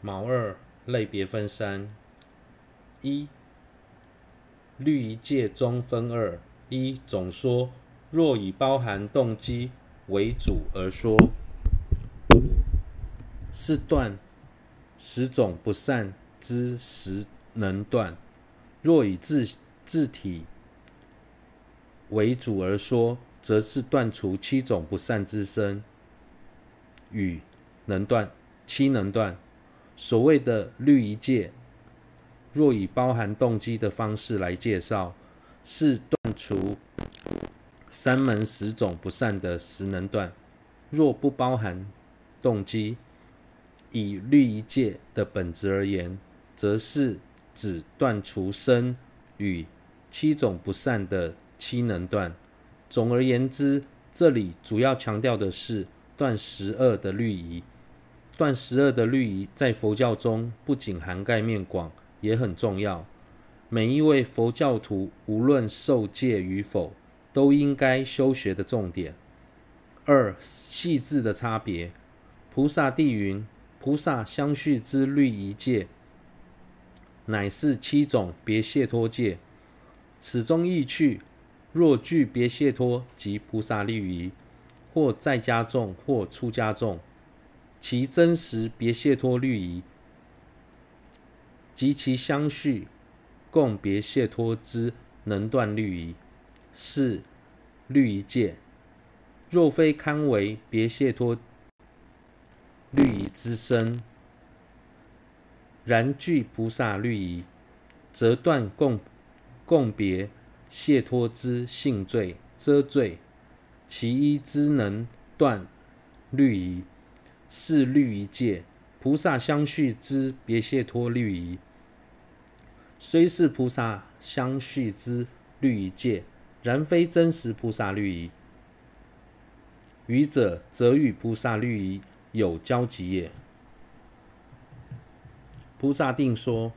毛二类别分三：一、律一界中分二：一、总说，若以包含动机为主而说，是断十种不善之十能断；若以自自体为主而说，则是断除七种不善之身与能断，七能断。所谓的律仪戒，若以包含动机的方式来介绍，是断除三门十种不善的十能断；若不包含动机，以律仪戒的本质而言，则是指断除身与七种不善的七能断。总而言之，这里主要强调的是断十恶的律仪。断十二的律仪在佛教中不仅涵盖面广，也很重要。每一位佛教徒无论受戒与否，都应该修学的重点。二、细致的差别。菩萨地云：菩萨相续之律仪戒，乃是七种别解脱戒。此中意趣，若具别解脱即菩萨律仪，或在家众，或出家众。其真实别解脱律仪及其相续共别解脱之能断律仪，是律仪戒。若非堪为别解脱律仪之身，然具菩萨律仪，则断共共别解脱之性罪遮罪，其一之能断律仪。是律仪戒，菩萨相续之别解脱律仪，虽是菩萨相续之律仪戒，然非真实菩萨律仪。余者则与菩萨律仪有交集也。菩萨定说，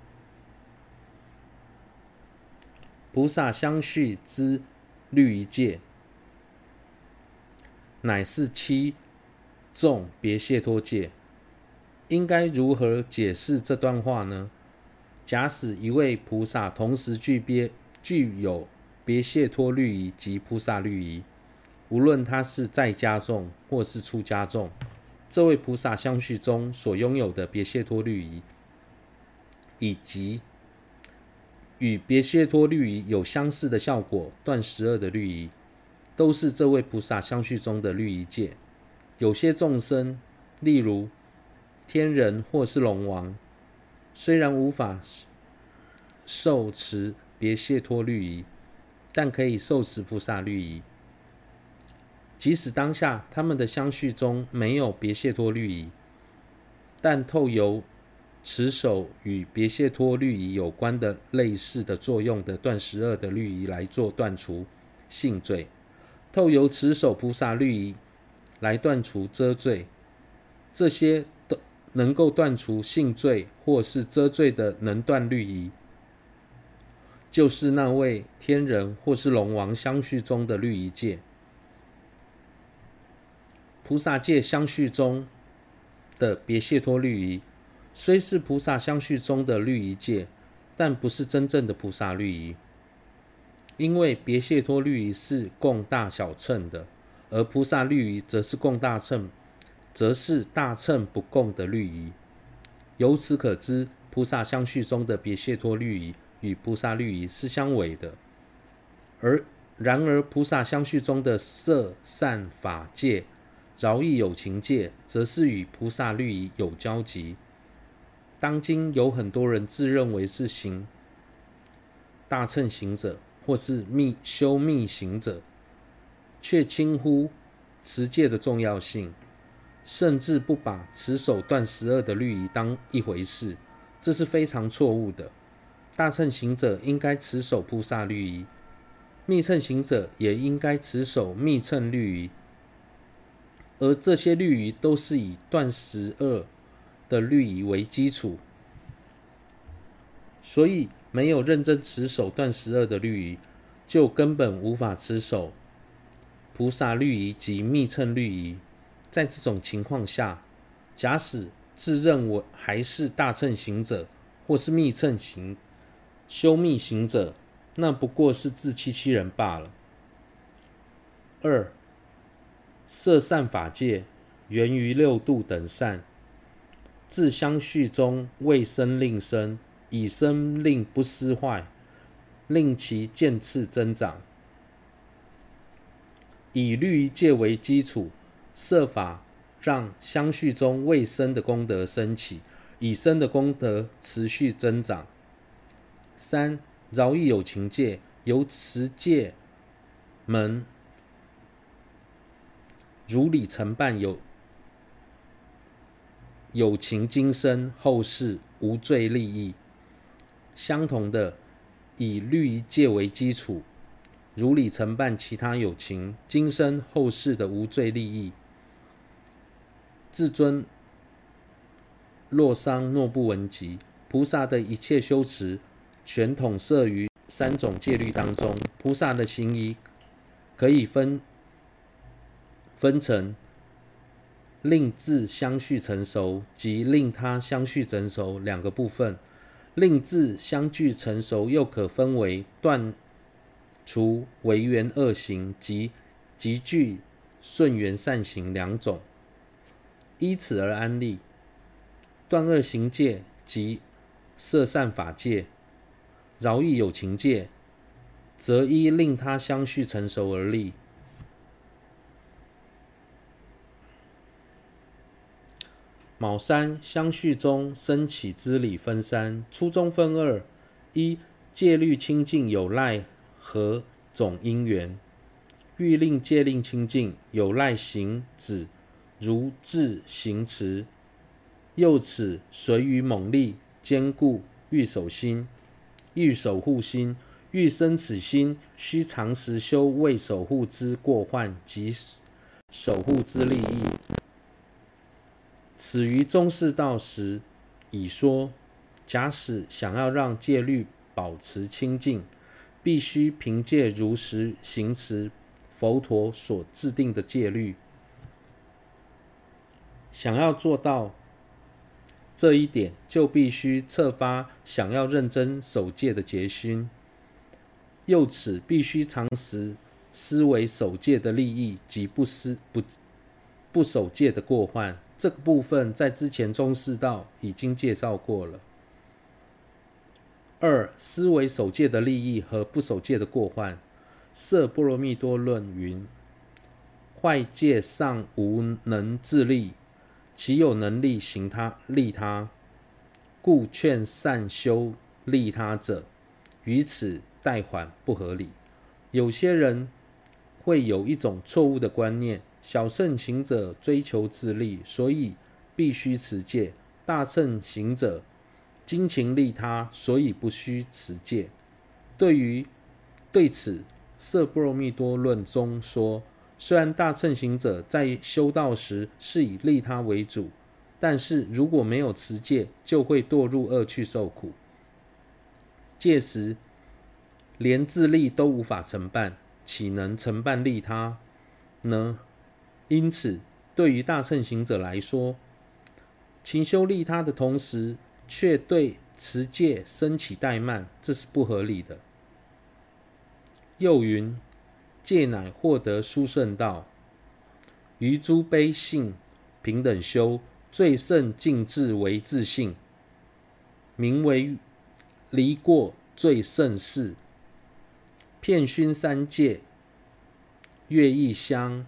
菩萨相续之律仪戒，乃是七。众别解脱戒，应该如何解释这段话呢？假使一位菩萨同时具别具有别解脱律仪及菩萨律仪，无论他是在家众或是出家众，这位菩萨相续中所拥有的别解脱律仪，以及与别解脱律仪有相似的效果，断十二的律仪，都是这位菩萨相续中的律仪戒。有些众生，例如天人或是龙王，虽然无法受持别谢脱律仪，但可以受持菩萨律仪。即使当下他们的相续中没有别谢脱律仪，但透由持守与别谢脱律仪有关的类似的作用的断十二的律仪来做断除性罪，透由持守菩萨律仪。来断除遮罪，这些都能够断除性罪或是遮罪的能断律仪，就是那位天人或是龙王相续中的律仪戒。菩萨戒相续中的别谢托律仪，虽是菩萨相续中的律仪戒，但不是真正的菩萨律仪，因为别谢托律仪是共大小乘的。而菩萨律仪则是共大乘，则是大乘不共的律仪。由此可知，菩萨相续中的别解脱律仪与菩萨律仪是相违的。而然而，菩萨相续中的色善法戒、饶益有情戒，则是与菩萨律仪有交集。当今有很多人自认为是行大乘行者，或是密修密行者。却轻忽持戒的重要性，甚至不把持守断十二的律仪当一回事，这是非常错误的。大乘行者应该持守菩萨律仪，密乘行者也应该持守密乘律仪，而这些律仪都是以断十二的律仪为基础，所以没有认真持守断十二的律仪，就根本无法持守。菩萨律仪及密乘律仪，在这种情况下，假使自认为还是大乘行者，或是密乘行修密行者，那不过是自欺欺人罢了。二、色善法界源于六度等善，自相续中未生令生，以生令不失坏，令其渐次增长。以律仪戒为基础，设法让相续中未生的功德升起，已生的功德持续增长。三、饶益有情界，由持戒门如理承办有有情今生后世无罪利益。相同的，以律仪戒为基础。如理承办其他有情今生后世的无罪利益。至尊洛桑诺布文集，菩萨的一切修持全统摄于三种戒律当中。菩萨的行仪可以分分成令自相续成熟及令他相续成熟两个部分。令自相续成熟又可分为断。除违缘恶行及极具顺缘善行两种，依此而安立断恶行戒及摄善法界，饶益有情界，则依令他相续成熟而立。卯三相续中生起之理分三，初中分二：一戒律清净有赖。何种因缘？欲令戒令清净，有赖行止如智行持。又此随于猛力坚固欲守心，欲守护心，欲生此心，须常时修为守护之过患及守护之利益。此于中士道时已说。假使想要让戒律保持清净。必须凭借如实行持佛陀所制定的戒律。想要做到这一点，就必须策发想要认真守戒的决心。又此必须常识思维守戒的利益及不思不不守戒的过患。这个部分在之前中士道已经介绍过了。二、思维守戒的利益和不守戒的过患。色波罗蜜多论云：坏戒尚无能自利，岂有能力行他利他？故劝善修利他者，于此代缓不合理。有些人会有一种错误的观念：小圣行者追求自利，所以必须持戒；大圣行者。精勤利他，所以不需持戒。对于对此，色波罗蜜多论中说，虽然大乘行者在修道时是以利他为主，但是如果没有持戒，就会堕入恶趣受苦。届时连自利都无法承办，岂能承办利他呢？因此，对于大乘行者来说，勤修利他的同时，却对持戒升起怠慢，这是不合理的。又云：戒乃获得殊胜道，于诸悲性平等修，最胜净智为自性，名为离过最胜事。遍熏三界，乐艺香，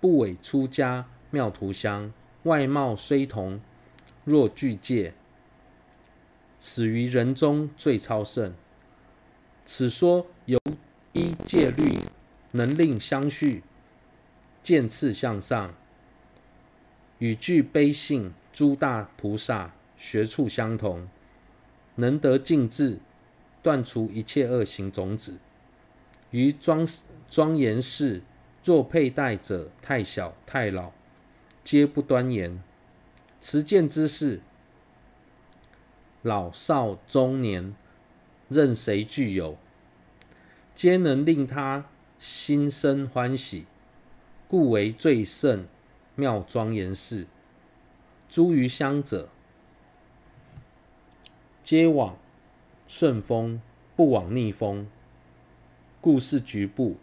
不伪出家妙涂香，外貌虽同。若具戒，此于人中最超胜。此说由依戒律能令相续渐次向上，与具悲信诸大菩萨学处相同，能得净智，断除一切恶行种子。于庄庄严事，若佩戴者太小太老，皆不端严。持戒之事，老少中年，任谁具有，皆能令他心生欢喜，故为最胜妙庄严事。诸余乡者，皆往顺风，不往逆风，故是局部。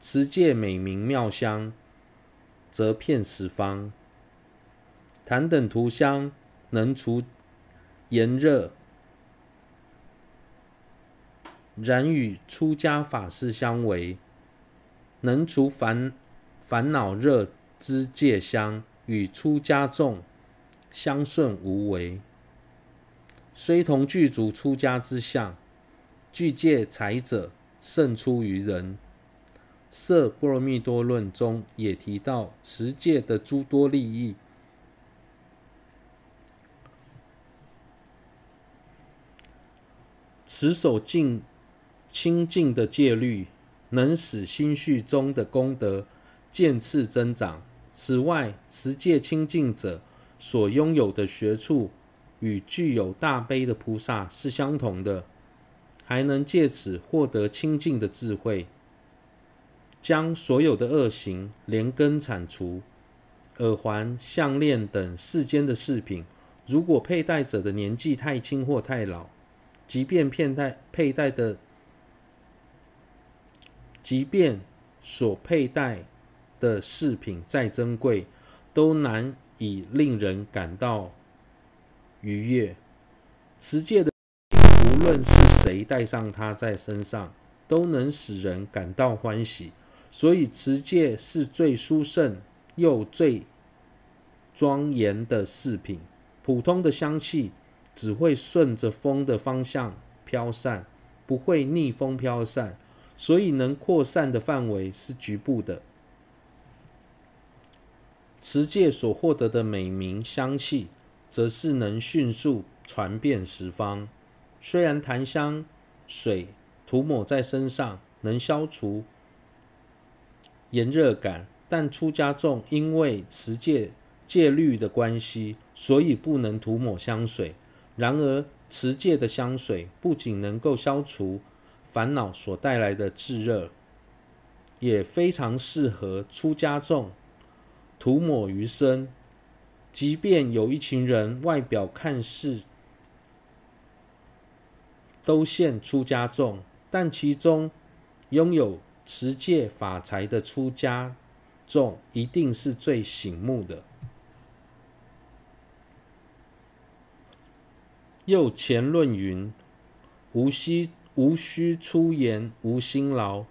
持戒美名妙香，则遍十方。檀等涂香，能除炎热，然与出家法事相违，能除烦烦恼热之戒香，与出家众相顺无为。虽同具足出家之相，具戒财者胜出于人。《色波罗蜜多论》中也提到持戒的诸多利益。持守净清净的戒律，能使心绪中的功德渐次增长。此外，持戒清净者所拥有的学处，与具有大悲的菩萨是相同的，还能借此获得清净的智慧。将所有的恶行连根铲除。耳环、项链等世间的饰品，如果佩戴者的年纪太轻或太老，即便佩戴佩戴的，即便所佩戴的饰品再珍贵，都难以令人感到愉悦。持戒的，无论是谁戴上它在身上，都能使人感到欢喜。所以持戒是最殊胜又最庄严的饰品。普通的香气只会顺着风的方向飘散，不会逆风飘散，所以能扩散的范围是局部的。持戒所获得的美名香气，则是能迅速传遍十方。虽然檀香水涂抹在身上能消除炎热感，但出家众因为持戒戒律的关系，所以不能涂抹香水。然而，持戒的香水不仅能够消除烦恼所带来的炙热，也非常适合出家众涂抹于身。即便有一群人外表看似都现出家众，但其中拥有持戒法财的出家众一定是最醒目的。又前论云：无须无须出言，无辛劳，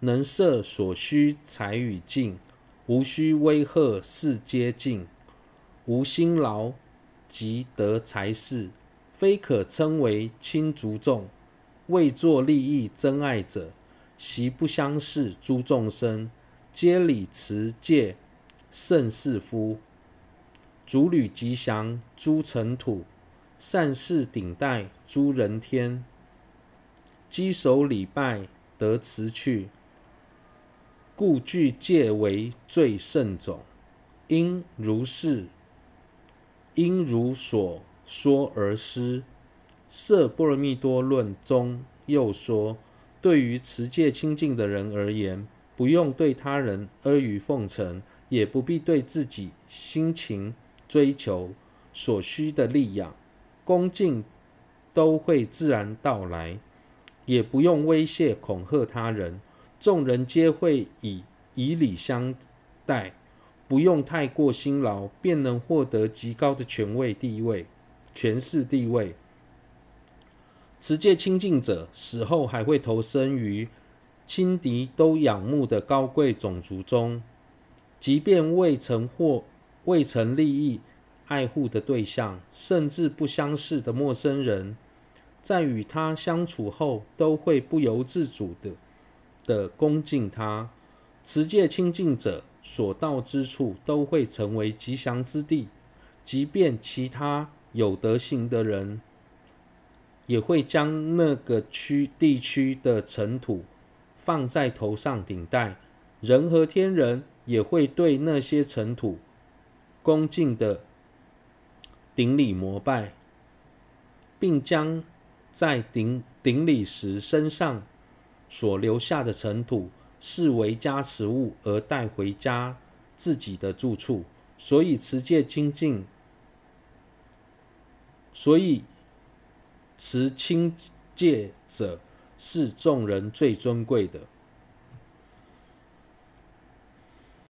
能摄所需财与境，无须威吓世皆敬，无辛劳即得财势，非可称为亲族众，为作利益珍爱者。昔不相识，诸众生皆礼持戒胜士夫，足履吉祥诸尘土，善事顶戴诸人天，稽首礼拜得辞去，故具戒为最胜种。应如是，应如所说而施。摄般若蜜多论中又说。对于持戒清净的人而言，不用对他人阿谀奉承，也不必对自己辛勤追求所需的利养，恭敬都会自然到来，也不用威胁恐吓他人，众人皆会以以礼相待，不用太过辛劳，便能获得极高的权位地位、权势地位。持戒清净者死后还会投生于亲敌都仰慕的高贵种族中，即便未曾获未曾利益爱护的对象，甚至不相识的陌生人，在与他相处后，都会不由自主的的恭敬他。持戒清净者所到之处，都会成为吉祥之地，即便其他有德行的人。也会将那个区地区的尘土放在头上顶戴，人和天人也会对那些尘土恭敬的顶礼膜拜，并将在顶顶礼时身上所留下的尘土视为加持物而带回家自己的住处。所以持戒清净所以持清戒者是众人最尊贵的。